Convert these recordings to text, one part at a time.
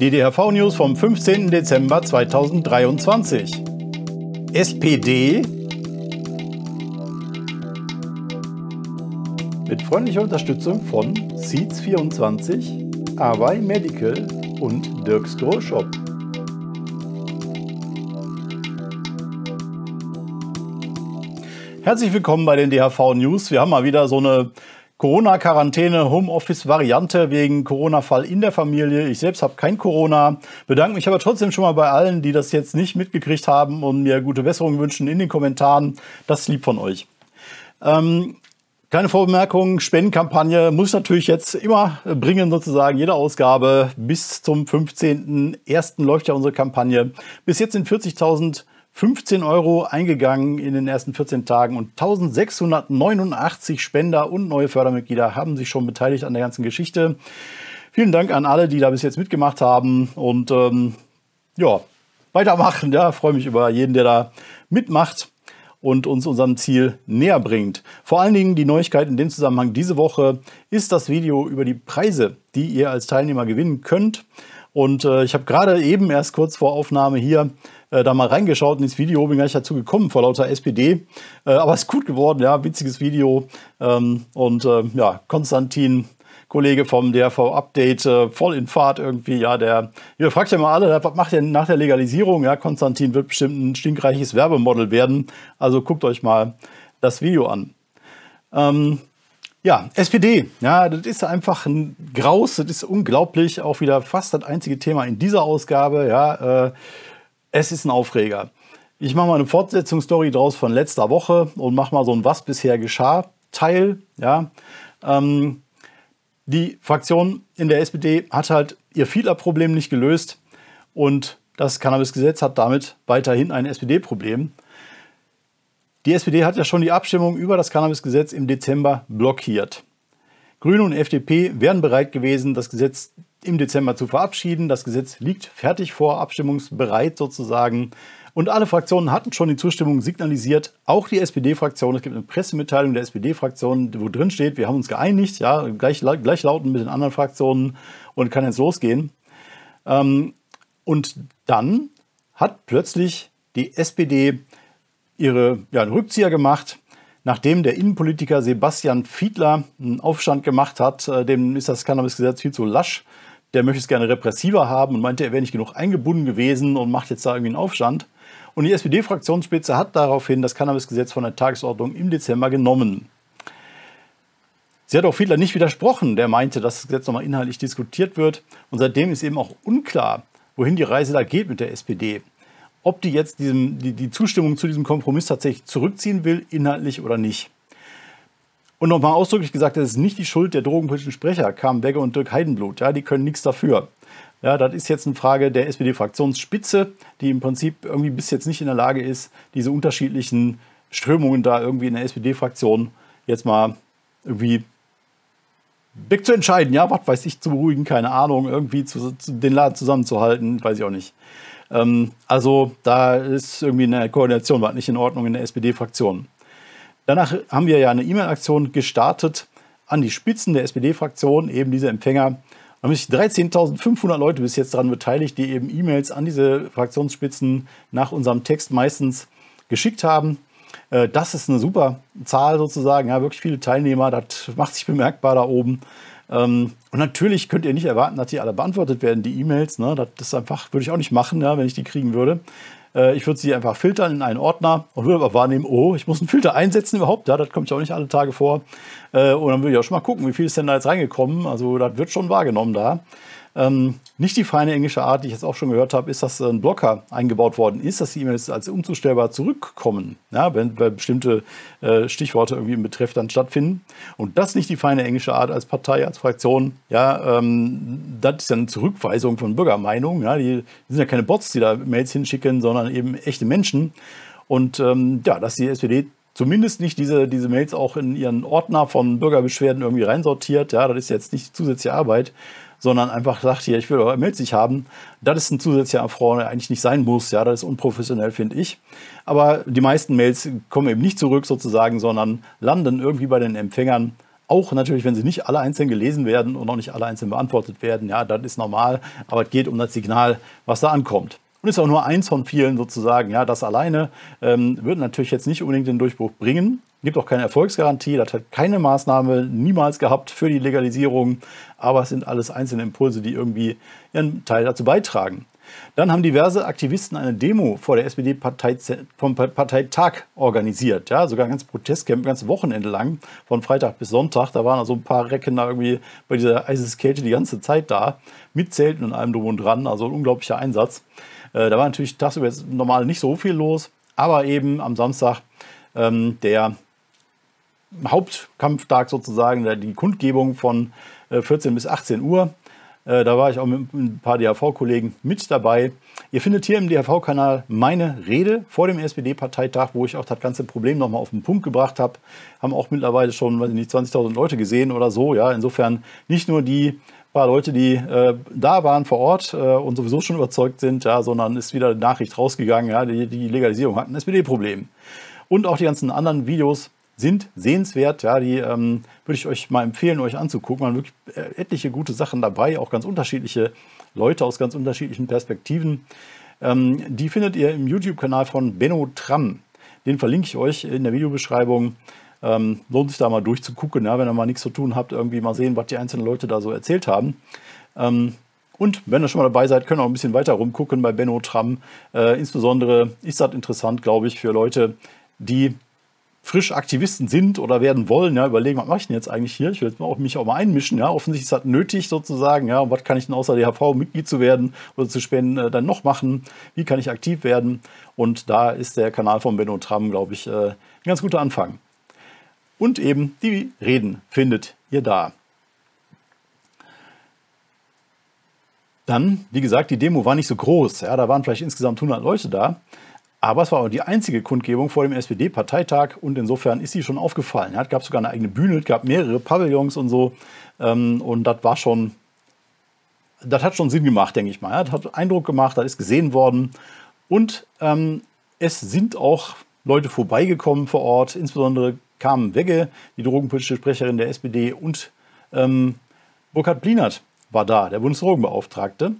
Die DHV-News vom 15. Dezember 2023. SPD mit freundlicher Unterstützung von Seeds24, Awai Medical und Dirks Grow Shop. Herzlich willkommen bei den DHV News. Wir haben mal wieder so eine Corona-Quarantäne, Homeoffice-Variante wegen Corona-Fall in der Familie. Ich selbst habe kein Corona. Bedanke mich aber trotzdem schon mal bei allen, die das jetzt nicht mitgekriegt haben und mir gute Besserung wünschen in den Kommentaren. Das ist lieb von euch. Ähm, Kleine Vorbemerkung, Spendenkampagne muss natürlich jetzt immer bringen, sozusagen jede Ausgabe. Bis zum 15.01. läuft ja unsere Kampagne. Bis jetzt sind 40.000 15 Euro eingegangen in den ersten 14 Tagen und 1689 Spender und neue Fördermitglieder haben sich schon beteiligt an der ganzen Geschichte. Vielen Dank an alle, die da bis jetzt mitgemacht haben und ähm, ja, weitermachen. Ja, freue mich über jeden, der da mitmacht und uns unserem Ziel näher bringt. Vor allen Dingen die Neuigkeit in dem Zusammenhang diese Woche ist das Video über die Preise, die ihr als Teilnehmer gewinnen könnt. Und äh, ich habe gerade eben erst kurz vor Aufnahme hier äh, da mal reingeschaut in das Video, bin gar nicht dazu gekommen vor lauter SPD. Äh, aber ist gut geworden, ja, witziges Video. Ähm, und äh, ja, Konstantin, Kollege vom DRV Update, äh, voll in Fahrt irgendwie. Ja, der, ihr fragt ja mal alle, was macht er nach der Legalisierung? Ja, Konstantin wird bestimmt ein stinkreiches Werbemodel werden. Also guckt euch mal das Video an. Ähm, ja, SPD, ja, das ist einfach ein Graus, das ist unglaublich, auch wieder fast das einzige Thema in dieser Ausgabe, ja. Äh, es ist ein Aufreger. Ich mache mal eine Fortsetzungsstory draus von letzter Woche und mache mal so ein Was bisher geschah Teil. Ja. Ähm, die Fraktion in der SPD hat halt ihr Fehlerproblem nicht gelöst und das Cannabisgesetz hat damit weiterhin ein SPD-Problem. Die SPD hat ja schon die Abstimmung über das Cannabisgesetz im Dezember blockiert. Grüne und FDP wären bereit gewesen, das Gesetz im Dezember zu verabschieden. Das Gesetz liegt fertig vor, abstimmungsbereit sozusagen. Und alle Fraktionen hatten schon die Zustimmung signalisiert, auch die SPD-Fraktion. Es gibt eine Pressemitteilung der SPD-Fraktion, wo drin steht, wir haben uns geeinigt, ja, gleich, gleichlautend mit den anderen Fraktionen und kann jetzt losgehen. Ähm, und dann hat plötzlich die SPD ihre, ja, einen Rückzieher gemacht, nachdem der Innenpolitiker Sebastian Fiedler einen Aufstand gemacht hat. Äh, dem ist das Cannabisgesetz viel zu lasch der möchte es gerne repressiver haben und meinte, er wäre nicht genug eingebunden gewesen und macht jetzt da irgendwie einen Aufstand. Und die SPD-Fraktionsspitze hat daraufhin das Cannabisgesetz von der Tagesordnung im Dezember genommen. Sie hat auch Fiedler nicht widersprochen, der meinte, dass das Gesetz nochmal inhaltlich diskutiert wird. Und seitdem ist eben auch unklar, wohin die Reise da geht mit der SPD. Ob die jetzt diesem, die, die Zustimmung zu diesem Kompromiss tatsächlich zurückziehen will, inhaltlich oder nicht. Und nochmal ausdrücklich gesagt, das ist nicht die Schuld der drogenpolitischen Sprecher, Carmen Begge und Dirk Heidenblut. Ja, die können nichts dafür. Ja, das ist jetzt eine Frage der SPD-Fraktionsspitze, die im Prinzip irgendwie bis jetzt nicht in der Lage ist, diese unterschiedlichen Strömungen da irgendwie in der SPD-Fraktion jetzt mal irgendwie wegzuentscheiden. Ja, was weiß ich, zu beruhigen, keine Ahnung, irgendwie zu, zu, den Laden zusammenzuhalten, weiß ich auch nicht. Ähm, also da ist irgendwie eine Koordination, was nicht in Ordnung in der SPD-Fraktion. Danach haben wir ja eine E-Mail-Aktion gestartet an die Spitzen der SPD-Fraktion, eben diese Empfänger. Da haben sich 13.500 Leute bis jetzt daran beteiligt, die eben E-Mails an diese Fraktionsspitzen nach unserem Text meistens geschickt haben. Äh, das ist eine super Zahl sozusagen, ja, wirklich viele Teilnehmer, das macht sich bemerkbar da oben. Ähm, und natürlich könnt ihr nicht erwarten, dass die alle beantwortet werden, die E-Mails. Ne? Das ist einfach, würde ich auch nicht machen, wenn ich die kriegen würde. Äh, ich würde sie einfach filtern in einen Ordner und würde aber wahrnehmen, oh, ich muss einen Filter einsetzen überhaupt. Ja, das kommt ja auch nicht alle Tage vor. Äh, und dann würde ich auch schon mal gucken, wie viel ist denn da jetzt reingekommen. Also das wird schon wahrgenommen da. Ähm, nicht die feine englische Art, die ich jetzt auch schon gehört habe, ist, dass ein Blocker eingebaut worden ist, dass die E-Mails als umzustellbar zurückkommen, ja, wenn, wenn bestimmte äh, Stichworte irgendwie im Betreff dann stattfinden. Und das nicht die feine englische Art als Partei, als Fraktion. Ja, ähm, das ist ja eine Zurückweisung von Bürgermeinungen. Ja, die, die sind ja keine Bots, die da Mails hinschicken, sondern eben echte Menschen. Und ähm, ja, dass die SPD zumindest nicht diese, diese Mails auch in ihren Ordner von Bürgerbeschwerden irgendwie reinsortiert. Ja, das ist jetzt nicht zusätzliche Arbeit, sondern einfach sagt, hier, ich will eure Mails nicht haben. Das ist ein zusätzlicher Affront, der eigentlich nicht sein muss. Ja, das ist unprofessionell, finde ich. Aber die meisten Mails kommen eben nicht zurück sozusagen, sondern landen irgendwie bei den Empfängern Auch natürlich, wenn sie nicht alle einzeln gelesen werden und auch nicht alle einzeln beantwortet werden. Ja, das ist normal, aber es geht um das Signal, was da ankommt. Und ist auch nur eins von vielen sozusagen. Ja, das alleine ähm, wird natürlich jetzt nicht unbedingt den Durchbruch bringen. Gibt auch keine Erfolgsgarantie. Das hat keine Maßnahme niemals gehabt für die Legalisierung. Aber es sind alles einzelne Impulse, die irgendwie ihren Teil dazu beitragen. Dann haben diverse Aktivisten eine Demo vor der SPD vom Parteitag organisiert. Ja, sogar ein ganzes Protestcamp, ganzes Wochenende lang, von Freitag bis Sonntag. Da waren also ein paar Recken da irgendwie bei dieser Eiseskälte die ganze Zeit da, mit Zelten und allem drum und dran. Also ein unglaublicher Einsatz. Äh, da war natürlich tagsüber jetzt normal nicht so viel los, aber eben am Samstag ähm, der Hauptkampftag sozusagen, die Kundgebung von 14 äh, bis 18 Uhr. Äh, da war ich auch mit ein paar DHV-Kollegen mit dabei. Ihr findet hier im DHV-Kanal meine Rede vor dem SPD-Parteitag, wo ich auch das ganze Problem nochmal auf den Punkt gebracht habe. Haben auch mittlerweile schon, weiß ich nicht, 20.000 Leute gesehen oder so. Ja, insofern nicht nur die paar Leute, die äh, da waren vor Ort äh, und sowieso schon überzeugt sind, ja, sondern ist wieder eine Nachricht rausgegangen, ja, die, die Legalisierung hat ein SPD-Problem. Und auch die ganzen anderen Videos sind sehenswert. Ja, die ähm, würde ich euch mal empfehlen, euch anzugucken. Man wirklich äh, etliche gute Sachen dabei, auch ganz unterschiedliche Leute aus ganz unterschiedlichen Perspektiven. Ähm, die findet ihr im YouTube-Kanal von Benno Tram. Den verlinke ich euch in der Videobeschreibung. Ähm, lohnt sich da mal durchzugucken, ja, wenn ihr mal nichts zu tun habt, irgendwie mal sehen, was die einzelnen Leute da so erzählt haben. Ähm, und wenn ihr schon mal dabei seid, könnt ihr auch ein bisschen weiter rumgucken bei Benno Tram. Äh, insbesondere ist das interessant, glaube ich, für Leute, die frisch Aktivisten sind oder werden wollen, ja, überlegen, was mache ich denn jetzt eigentlich hier? Ich will jetzt auch, mich auch mal einmischen, ja. Offensichtlich ist das nötig sozusagen, ja. Und was kann ich denn außer DHV Mitglied zu werden oder zu spenden äh, dann noch machen? Wie kann ich aktiv werden? Und da ist der Kanal von Benno Tram, glaube ich, äh, ein ganz guter Anfang. Und eben die Reden findet ihr da. Dann, wie gesagt, die Demo war nicht so groß. Ja, da waren vielleicht insgesamt 100 Leute da. Aber es war auch die einzige Kundgebung vor dem SPD-Parteitag und insofern ist sie schon aufgefallen. Es gab sogar eine eigene Bühne, es gab mehrere Pavillons und so. Ähm, und das war schon, das hat schon Sinn gemacht, denke ich mal. Das hat Eindruck gemacht, das ist gesehen worden. Und ähm, es sind auch Leute vorbeigekommen vor Ort, insbesondere Carmen Wegge, die drogenpolitische Sprecherin der SPD, und ähm, Burkhard Blinert war da, der Bundesdrogenbeauftragte.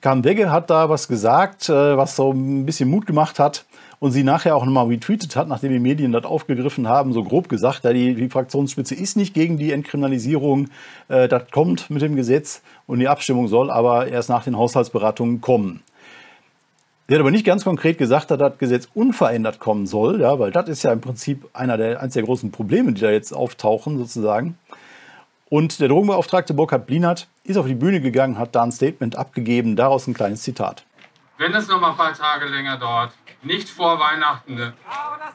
Carmen Wegge hat da was gesagt, äh, was so ein bisschen Mut gemacht hat und sie nachher auch nochmal retweetet hat, nachdem die Medien das aufgegriffen haben, so grob gesagt, ja, die, die Fraktionsspitze ist nicht gegen die Entkriminalisierung, äh, das kommt mit dem Gesetz und die Abstimmung soll aber erst nach den Haushaltsberatungen kommen. Sie hat aber nicht ganz konkret gesagt, dass das Gesetz unverändert kommen soll, ja, weil das ist ja im Prinzip einer der, eines der großen Probleme, die da jetzt auftauchen, sozusagen. Und der Drogenbeauftragte Burkhard Blinert ist auf die Bühne gegangen, hat da ein Statement abgegeben, daraus ein kleines Zitat. Wenn es noch mal ein paar Tage länger dauert, nicht vor Weihnachten,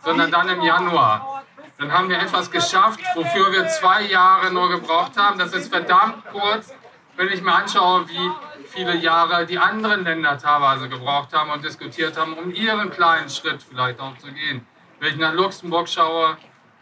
sondern dann im Januar, dann haben wir etwas geschafft, wofür wir zwei Jahre nur gebraucht haben. Das ist verdammt kurz, wenn ich mir anschaue, wie viele Jahre die anderen Länder teilweise gebraucht haben und diskutiert haben, um ihren kleinen Schritt vielleicht auch zu gehen. Wenn ich nach Luxemburg schaue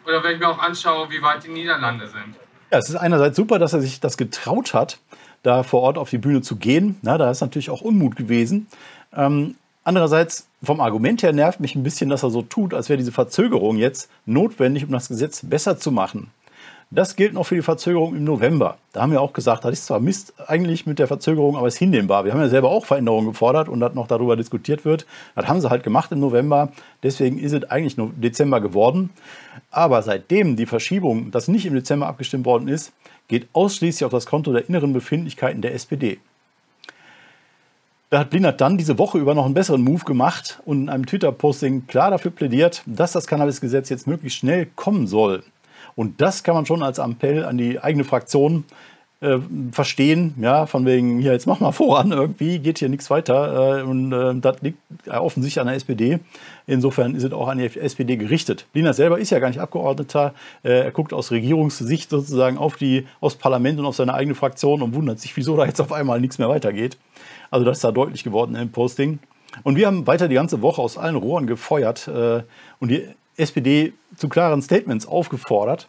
oder wenn ich mir auch anschaue, wie weit die Niederlande sind. Ja, es ist einerseits super, dass er sich das getraut hat, da vor Ort auf die Bühne zu gehen. Na, da ist natürlich auch Unmut gewesen. Ähm, andererseits, vom Argument her nervt mich ein bisschen, dass er so tut, als wäre diese Verzögerung jetzt notwendig, um das Gesetz besser zu machen. Das gilt noch für die Verzögerung im November. Da haben wir auch gesagt, das ist zwar Mist eigentlich mit der Verzögerung, aber es ist hinnehmbar. Wir haben ja selber auch Veränderungen gefordert und dass noch darüber diskutiert wird. Das haben sie halt gemacht im November. Deswegen ist es eigentlich nur Dezember geworden. Aber seitdem die Verschiebung, das nicht im Dezember abgestimmt worden ist, geht ausschließlich auf das Konto der inneren Befindlichkeiten der SPD. Da hat Blinert dann diese Woche über noch einen besseren Move gemacht und in einem Twitter-Posting klar dafür plädiert, dass das Cannabis-Gesetz jetzt möglichst schnell kommen soll. Und das kann man schon als Appell an die eigene Fraktion äh, verstehen, ja, von wegen, hier, jetzt mach mal voran, irgendwie geht hier nichts weiter. Äh, und äh, das liegt offensichtlich an der SPD. Insofern ist es auch an die SPD gerichtet. Lina selber ist ja gar nicht Abgeordneter. Äh, er guckt aus Regierungssicht sozusagen auf die, aufs Parlament und auf seine eigene Fraktion und wundert sich, wieso da jetzt auf einmal nichts mehr weitergeht. Also das ist da deutlich geworden im Posting. Und wir haben weiter die ganze Woche aus allen Rohren gefeuert äh, und die SPD zu klaren Statements aufgefordert.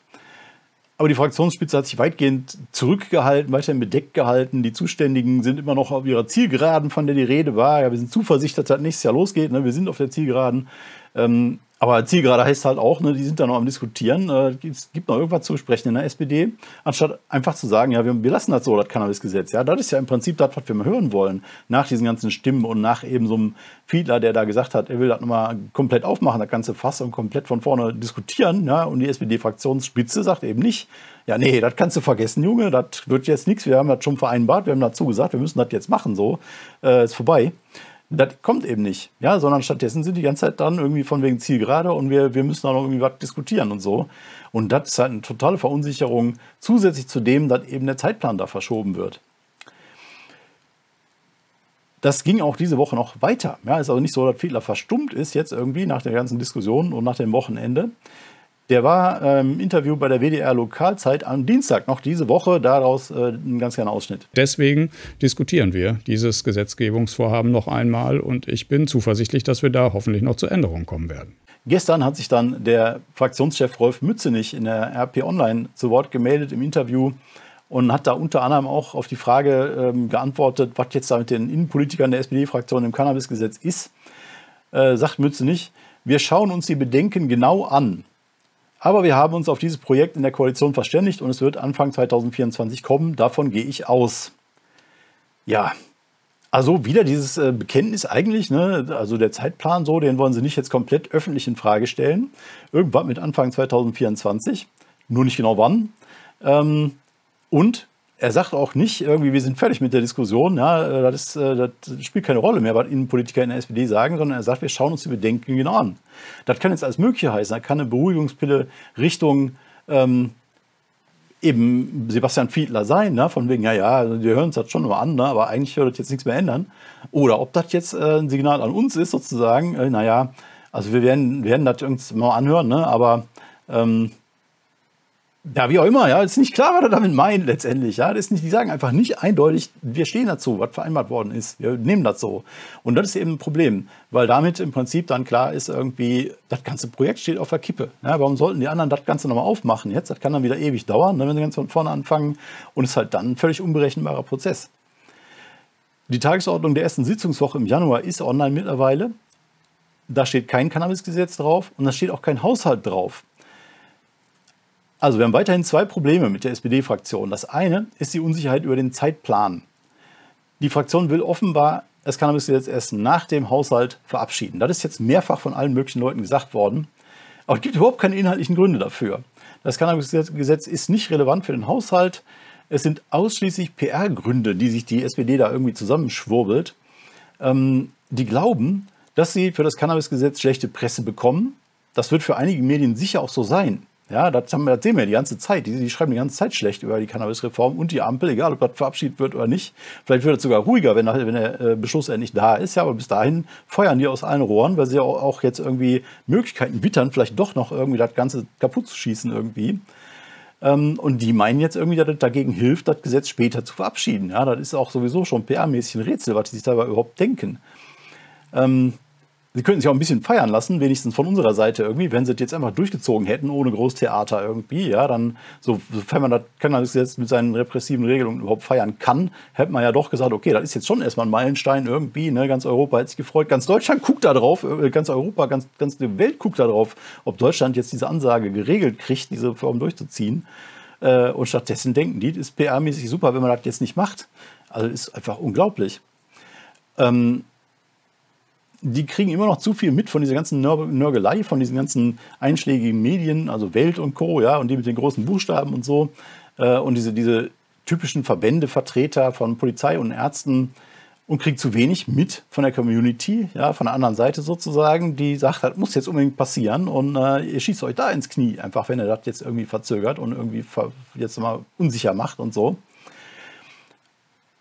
Aber die Fraktionsspitze hat sich weitgehend zurückgehalten, weiterhin bedeckt gehalten. Die Zuständigen sind immer noch auf ihrer Zielgeraden, von der die Rede war. Ja, wir sind zuversichtlich, dass das nächstes Jahr losgeht. Ne? Wir sind auf der Zielgeraden. Ähm, Aber Zielgerade heißt halt auch, ne, die sind da noch am Diskutieren. Äh, es gibt noch irgendwas zu besprechen in der SPD, anstatt einfach zu sagen, ja, wir, wir lassen das so, das Cannabisgesetz. Ja, das ist ja im Prinzip das, was wir mal hören wollen. Nach diesen ganzen Stimmen und nach eben so einem Fiedler, der da gesagt hat, er will das nochmal komplett aufmachen, das ganze Fass und komplett von vorne diskutieren. Ja, und die SPD-Fraktionsspitze sagt eben nicht, ja, nee, das kannst du vergessen, Junge, das wird jetzt nichts. Wir haben das schon vereinbart, wir haben dazu gesagt, wir müssen das jetzt machen, so, äh, ist vorbei. Das kommt eben nicht, ja, sondern stattdessen sind die ganze Zeit dann irgendwie von wegen Zielgerade und wir, wir müssen auch noch irgendwie was diskutieren und so. Und das ist halt eine totale Verunsicherung, zusätzlich zu dem, dass eben der Zeitplan da verschoben wird. Das ging auch diese Woche noch weiter. Ja, ist also nicht so, dass Fiedler verstummt ist jetzt irgendwie nach der ganzen Diskussion und nach dem Wochenende, der war im ähm, Interview bei der WDR Lokalzeit am Dienstag noch diese Woche, daraus äh, ein ganz kleiner Ausschnitt. Deswegen diskutieren wir dieses Gesetzgebungsvorhaben noch einmal und ich bin zuversichtlich, dass wir da hoffentlich noch zu Änderungen kommen werden. Gestern hat sich dann der Fraktionschef Rolf Mützenich in der RP Online zu Wort gemeldet im Interview und hat da unter anderem auch auf die Frage ähm, geantwortet, was jetzt da mit den Innenpolitikern der SPD-Fraktion im Cannabisgesetz ist. Äh, sagt Mützenich, wir schauen uns die Bedenken genau an. Aber wir haben uns auf dieses Projekt in der Koalition verständigt und es wird Anfang 2024 kommen. Davon gehe ich aus. Ja, also wieder dieses äh, Bekenntnis eigentlich, ne? also der Zeitplan so, den wollen sie nicht jetzt komplett öffentlich in Frage stellen. Irgendwann mit Anfang 2024, nur nicht genau wann. Ähm, und er sagt auch nicht irgendwie, wir sind fertig mit der Diskussion, ja, äh, das, äh, das spielt keine Rolle mehr, was Innenpolitiker in der SPD sagen, sondern er sagt, wir schauen uns die Bedenken genau an. Das kann jetzt alles Mögliche heißen. Da kann eine Beruhigungspille Richtung ähm, eben Sebastian Fiedler sein, ne? von wegen, ja, ja, wir hören uns das schon immer an, ne? aber eigentlich wird das jetzt nichts mehr ändern. Oder ob das jetzt äh, ein Signal an uns ist, sozusagen, äh, naja, also wir werden, werden das irgendwann mal anhören, ne? aber ähm, ja, wie auch immer, ja, ist nicht klar, was er damit meint letztendlich. Ja, das ist nicht, die sagen einfach nicht eindeutig, wir stehen dazu, was vereinbart worden ist. Wir nehmen das so. Und das ist eben ein Problem, weil damit im Prinzip dann klar ist, irgendwie, das ganze Projekt steht auf der Kippe. Ja, warum sollten die anderen das Ganze nochmal aufmachen jetzt? Das kann dann wieder ewig dauern, ne, wenn sie ganz von vorne anfangen. Und ist halt dann ein völlig unberechenbarer Prozess. Die Tagesordnung der ersten Sitzungswoche im Januar ist online mittlerweile. Da steht kein Cannabisgesetz drauf und da steht auch kein Haushalt drauf. Also wir haben weiterhin zwei Probleme mit der SPD-Fraktion. Das eine ist die Unsicherheit über den Zeitplan. Die Fraktion will offenbar das Cannabisgesetz erst nach dem Haushalt verabschieden. Das ist jetzt mehrfach von allen möglichen Leuten gesagt worden. Aber es gibt überhaupt keine inhaltlichen Gründe dafür. Das Cannabisgesetz ist nicht relevant für den Haushalt. Es sind ausschließlich PR-Gründe, die sich die SPD da irgendwie zusammenschwurbelt. Ähm, die glauben, dass sie für das Cannabisgesetz schlechte Presse bekommen. Das wird für einige Medien sicher auch so sein. Ja, das, haben das sehen wir die ganze Zeit. Die, die, schreiben die ganze Zeit schlecht über die Cannabisreform und die Ampel, egal ob das verabschiedet wird oder nicht. Vielleicht wird es sogar ruhiger, wenn, wenn der äh, Beschluss endlich da ist. Ja, aber bis dahin feuern die aus allen Rohren, weil sie auch jetzt irgendwie Möglichkeiten wittern, vielleicht doch noch irgendwie das Ganze kaputt zu schießen irgendwie. Ähm, und die meinen jetzt irgendwie, dass es dagegen hilft, das Gesetz später zu verabschieden. Ja, das ist auch sowieso schon PR-mäßig ein Rätsel, was die sich dabei überhaupt denken. Ähm, Sie könnten sich auch ein bisschen feiern lassen, wenigstens von unserer Seite irgendwie, wenn sie das jetzt einfach durchgezogen hätten, ohne Großtheater irgendwie, ja, dann, so, sofern man das Cannabisgesetz mit seinen repressiven Regelungen überhaupt feiern kann, hätte man ja doch gesagt, okay, das ist jetzt schon erstmal ein Meilenstein irgendwie, ne, ganz Europa hat sich gefreut, ganz Deutschland guckt da drauf, äh, ganz Europa, ganz, ganz die Welt guckt da drauf, ob Deutschland jetzt diese Ansage geregelt kriegt, diese Form durchzuziehen. Äh, und stattdessen denken die, das ist PR-mäßig super, wenn man das jetzt nicht macht. Also ist einfach unglaublich. Ähm, die kriegen immer noch zu viel mit von dieser ganzen Nörgelei, von diesen ganzen einschlägigen Medien, also Welt und Co., ja, und die mit den großen Buchstaben und so. Äh, und diese, diese typischen Verbände, Vertreter von Polizei und Ärzten und kriegt zu wenig mit von der Community, ja, von der anderen Seite sozusagen, die sagt, das muss jetzt unbedingt passieren und äh, ihr schießt euch da ins Knie, einfach wenn ihr das jetzt irgendwie verzögert und irgendwie jetzt mal unsicher macht und so.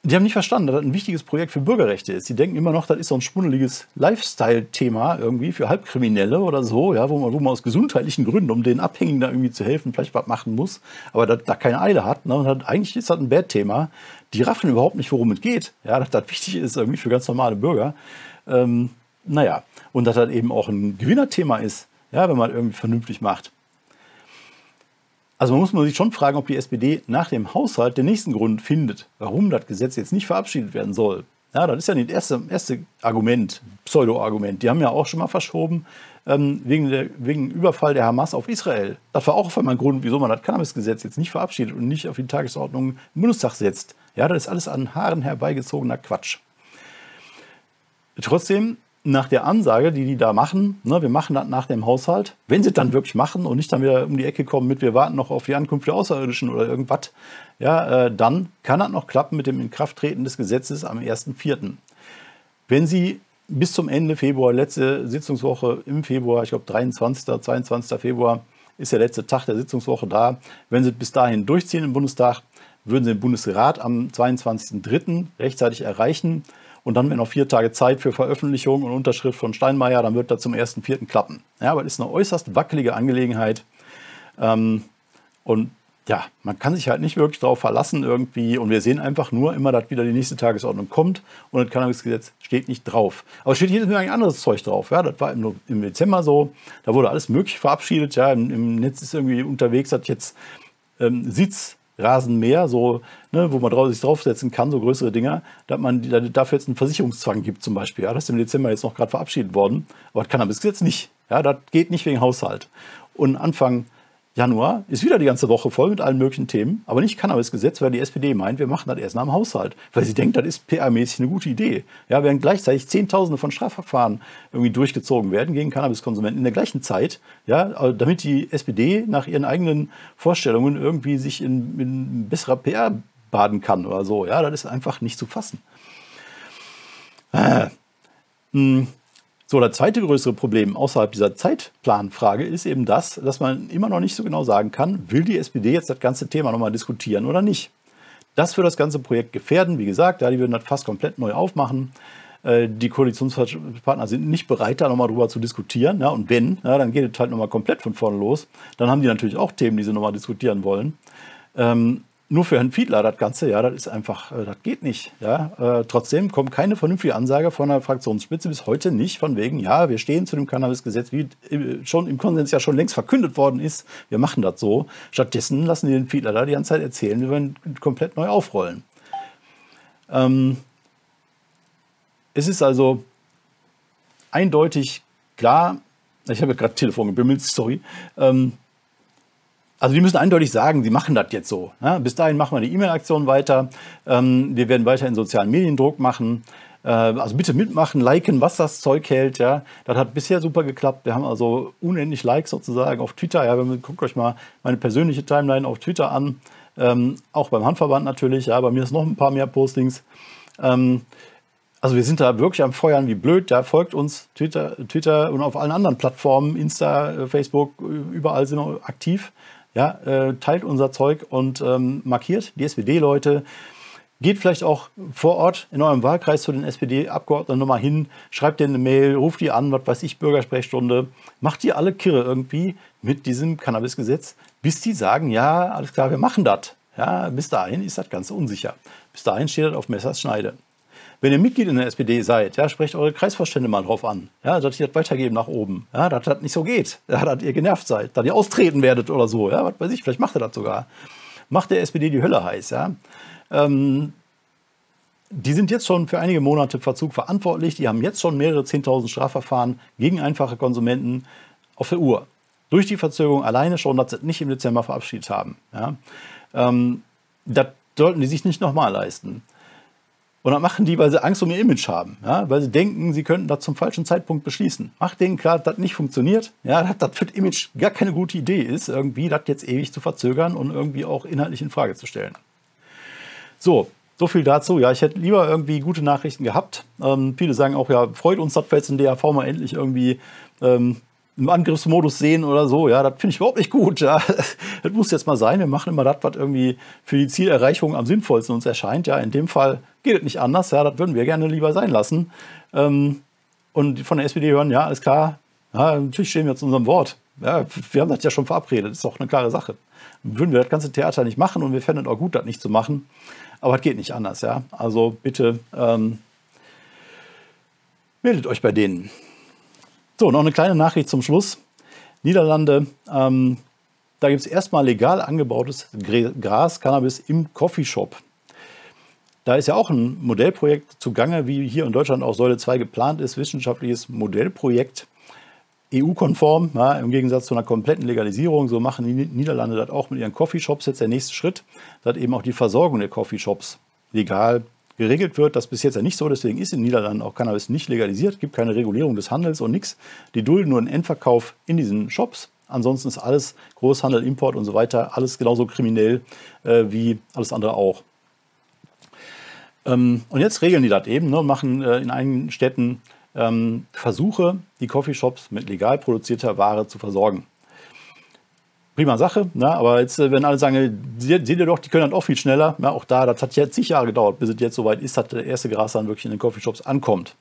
Die haben nicht verstanden, dass das ein wichtiges Projekt für Bürgerrechte ist. Die denken immer noch, das ist so ein schmuddeliges Lifestyle-Thema irgendwie für Halbkriminelle oder so, ja, wo man, wo man aus gesundheitlichen Gründen, um den Abhängigen da irgendwie zu helfen, vielleicht was machen muss, aber da, da keine Eile hat. Ne? Und hat, eigentlich ist das ein Bad-Thema. Die raffen überhaupt nicht, worum es geht. Ja, dass das wichtig ist irgendwie für ganz normale Bürger. Ähm, naja, und dass das eben auch ein Gewinnerthema ist, ja, wenn man irgendwie vernünftig macht. Also man muss man sich schon fragen, ob die SPD nach dem Haushalt den nächsten Grund findet, warum das Gesetz jetzt nicht verabschiedet werden soll. Ja, das ist ja nicht das erste, erste Argument, Pseudo-Argument. Die haben ja auch schon mal verschoben. ähm, wegen, der, wegen Überfall der Hamas auf Israel. Das war auch auf einmal ein Grund, wieso man das Cannabisgesetz jetzt nicht verabschiedet und nicht auf die Tagesordnung im Bundestag setzt. Ja, das ist alles an Haaren herbeigezogener Quatsch. Trotzdem nach der Ansage, die die da machen, ne, wir machen das nach dem Haushalt, wenn sie dann wirklich machen und nicht dann wieder um die Ecke kommen mit, wir warten noch auf die Ankunft der Außerirdischen oder irgendwas, ja, äh, dann kann das noch klappen mit dem Inkrafttreten des Gesetzes am 1.4. Wenn Sie bis zum Ende Februar, letzte Sitzungswoche im Februar, ich glaube 23., 22. Februar ist der letzte Tag der Sitzungswoche da, wenn Sie bis dahin durchziehen im Bundestag, würden Sie den Bundesrat am 22.3. rechtzeitig erreichen und dann wäre noch vier Tage Zeit für Veröffentlichung und Unterschrift von Steinmeier, dann wird das zum 1.4. klappen. Ja, aber es ist eine äußerst wackelige Angelegenheit. Ähm, und ja, man kann sich halt nicht wirklich darauf verlassen irgendwie. Und wir sehen einfach nur immer, dass wieder die nächste Tagesordnung kommt und das Cannabisgesetz steht nicht drauf. Aber steht jedes Mal ein anderes Zeug drauf. Ja, das war im, Dezember so. Da wurde alles Mögliche verabschiedet. Ja, im, im Netz ist irgendwie unterwegs, hat jetzt ähm, Sitz Rasenmäher, so, ne, wo man sich draufsetzen kann, so größere Dinger, dass man dafür jetzt einen Versicherungszwang gibt zum Beispiel. Ja, das ist im Dezember jetzt noch gerade verabschiedet worden, aber das Cannabisgesetz nicht. Ja, das geht nicht wegen Haushalt. Und Anfang Januar ist wieder die ganze Woche voll mit allen möglichen Themen, aber nicht Cannabis-Gesetz, weil die SPD meint, wir machen das erst nach dem Haushalt, weil sie denkt, das ist PR-mäßig eine gute Idee. Ja, während gleichzeitig Zehntausende von Strafverfahren irgendwie durchgezogen werden gegen Cannabiskonsumenten in der gleichen Zeit, ja, damit die SPD nach ihren eigenen Vorstellungen irgendwie sich in, in besserer PR baden kann oder so. Ja, das ist einfach nicht zu fassen. Äh, hm. So, das zweite größere Problem außerhalb dieser Zeitplanfrage ist eben das, dass man immer noch nicht so genau sagen kann, will die SPD jetzt das ganze Thema nochmal diskutieren oder nicht. Das würde das ganze Projekt gefährden. Wie gesagt, ja, die würden das fast komplett neu aufmachen. Äh, die Koalitionspartner sind nicht bereit, da nochmal drüber zu diskutieren. Ja, und wenn, ja, dann geht es halt nochmal komplett von vorne los. Dann haben die natürlich auch Themen, die sie nochmal diskutieren wollen. Ähm, nur für Herrn Fiedler das Ganze, ja, das ist einfach, äh, das geht nicht. Ja. Äh, trotzdem kommt keine vernünftige Ansage von der Fraktionsspitze bis heute nicht, von wegen, ja, wir stehen zu dem Cannabisgesetz, wie äh, schon im Konsens ja schon längst verkündet worden ist, wir machen das so. Stattdessen lassen die den Fiedler da die ganze Zeit erzählen, wir wollen komplett neu aufrollen. Ähm, es ist also eindeutig klar, ich habe gerade Telefon gebimmelt, sorry, ähm, also die müssen eindeutig sagen, sie machen das jetzt so. Ja, bis dahin machen wir die E-Mail-Aktion weiter. Ähm, wir werden weiter in sozialen Medien Druck machen. Äh, also bitte mitmachen, liken, was das Zeug hält. Ja, das hat bisher super geklappt. Wir haben also unendlich Likes sozusagen auf Twitter. Ja, guckt euch mal meine persönliche Timeline auf Twitter an. Ähm, auch beim Handverband natürlich. Ja, bei mir ist noch ein paar mehr Postings. Ähm, also wir sind da wirklich am Feuern wie blöd. Ja, folgt uns Twitter, Twitter und auf allen anderen Plattformen, Insta, äh, Facebook, überall sind wir aktiv. Ja, äh, teilt unser Zeug und ähm, markiert die SPD-Leute. Geht vielleicht auch vor Ort in eurem Wahlkreis zu den SPD-Abgeordneten nochmal hin, schreibt denen eine Mail, ruft die an, was weiß ich, Bürgersprechstunde. Macht die alle kirre irgendwie mit diesem Cannabis-Gesetz, bis die sagen, ja, alles klar, wir machen das. Ja, bis dahin ist das Ganze unsicher. Bis dahin steht das auf Messers Schneide. Wenn ihr Mitglied in der SPD seid, ja, sprecht eure Kreisvorstände mal drauf an, ja, dass ihr das weitergeben nach oben, ja, dass das nicht so geht, ja, dass ihr genervt seid, dass ihr austreten werdet oder so, ja, was weiß ich, vielleicht macht ihr das sogar. Macht der SPD die Hölle heiß, ja. Ähm, die sind jetzt schon für einige Monate Verzug verantwortlich. Die haben jetzt schon mehrere 10.000 Strafverfahren gegen einfache Konsumenten auf der Uhr. Durch die Verzögerung alleine schon, dass sie nicht im Dezember verabschiedet haben. Ja. Ähm, das sollten die sich nicht nochmal leisten. Und dann machen die, weil sie Angst um ihr Image haben, ja, weil sie denken, sie könnten das zum falschen Zeitpunkt beschließen. Macht denen klar, dass das nicht funktioniert, ja, dass das für das Image gar keine gute Idee ist, irgendwie das jetzt ewig zu verzögern und irgendwie auch inhaltlich in Frage zu stellen. So, so viel dazu. Ja, ich hätte lieber irgendwie gute Nachrichten gehabt. Ähm, viele sagen auch, ja, freut uns, dass wir jetzt in DAV mal endlich irgendwie ähm, im Angriffsmodus sehen oder so. Ja, das finde ich überhaupt nicht gut. Ja. Das muss jetzt mal sein. Wir machen immer das, was irgendwie für die Zielerreichung am sinnvollsten uns erscheint. Ja, in dem Fall geht es nicht anders. Ja, das würden wir gerne lieber sein lassen. Ähm, und von der SPD hören, ja, alles klar. Ja, natürlich stehen wir zu unserem Wort. Ja, wir haben das ja schon verabredet. Das ist doch eine klare Sache. Würden wir das ganze Theater nicht machen und wir fänden auch gut, das nicht zu machen. Aber es geht nicht anders. Ja, also bitte ähm, meldet euch bei denen. So, noch eine kleine Nachricht zum Schluss. Niederlande, ähm, da gibt es erstmal legal angebautes Gras, Cannabis im Coffeeshop. Da ist ja auch ein Modellprojekt zugange, wie hier in Deutschland auch Säule 2 geplant ist, wissenschaftliches Modellprojekt. EU-konform, ja, im Gegensatz zu einer kompletten Legalisierung. So machen die Niederlande das auch mit ihren Coffeeshops. Jetzt der nächste Schritt, dass eben auch die Versorgung der Coffeeshops legal geregelt wird. Das ist bis jetzt ja nicht so, deswegen ist in den Niederlanden auch Cannabis nicht legalisiert, Es gibt keine Regulierung des Handels und nichts. Die dulden nur einen Endverkauf in diesen Shops. Ansonsten ist alles Großhandel, Import und so weiter, alles genauso kriminell äh, wie alles andere auch. Ähm, und jetzt regeln die das eben ne, machen äh, in einigen Städten ähm, Versuche, die Coffeeshops mit legal produzierter Ware zu versorgen. Prima Sache, ne? aber jetzt, äh, wenn alle sagen, seht, seht ihr doch, die können das auch viel schneller. Ja, auch da, das hat jetzt zig Jahre gedauert, bis es jetzt soweit ist, dass der erste Gras dann wirklich in den Coffeeshops ankommt.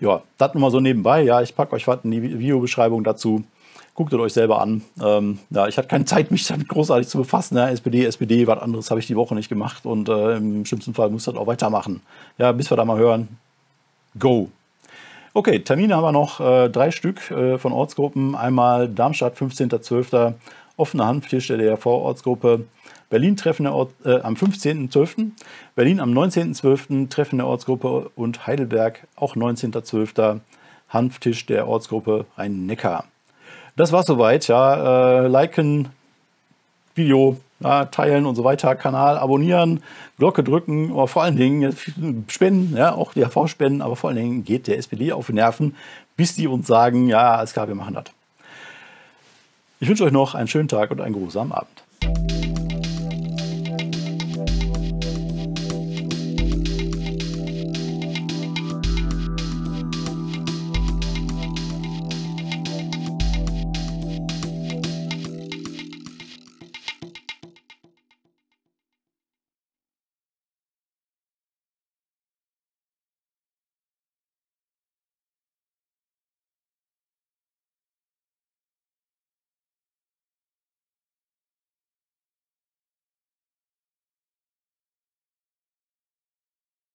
Ja, das nur mal so nebenbei. Ja, ich packe euch was in die Videobeschreibung dazu. Guckt es euch selber an. Ähm, ja, ich hatte keine Zeit, mich damit großartig zu befassen. Ne? SPD, SPD, was anderes habe ich die Woche nicht gemacht und äh, im schlimmsten Fall muss das auch weitermachen. Ja, bis wir da mal hören. Go! Okay, Termine haben wir noch äh, drei Stück äh, von Ortsgruppen. Einmal Darmstadt, 15.12. offener Hanftisch der DRV-Ortsgruppe. Berlin Treffen der Ort, äh, am 15.12. Berlin am 19.12. Treffen der Ortsgruppe und Heidelberg auch 19.12. Hanftisch der Ortsgruppe Rhein-Neckar. Das war soweit. Ja, äh, liken, Video ja, teilen und so weiter, Kanal abonnieren, Glocke drücken, aber vor allen Dingen spenden, ja, auch HV spenden, aber vor allen Dingen geht der SPD auf die Nerven, bis die uns sagen, ja, alles klar, wir machen das. Ich wünsche euch noch einen schönen Tag und einen grusamen Abend.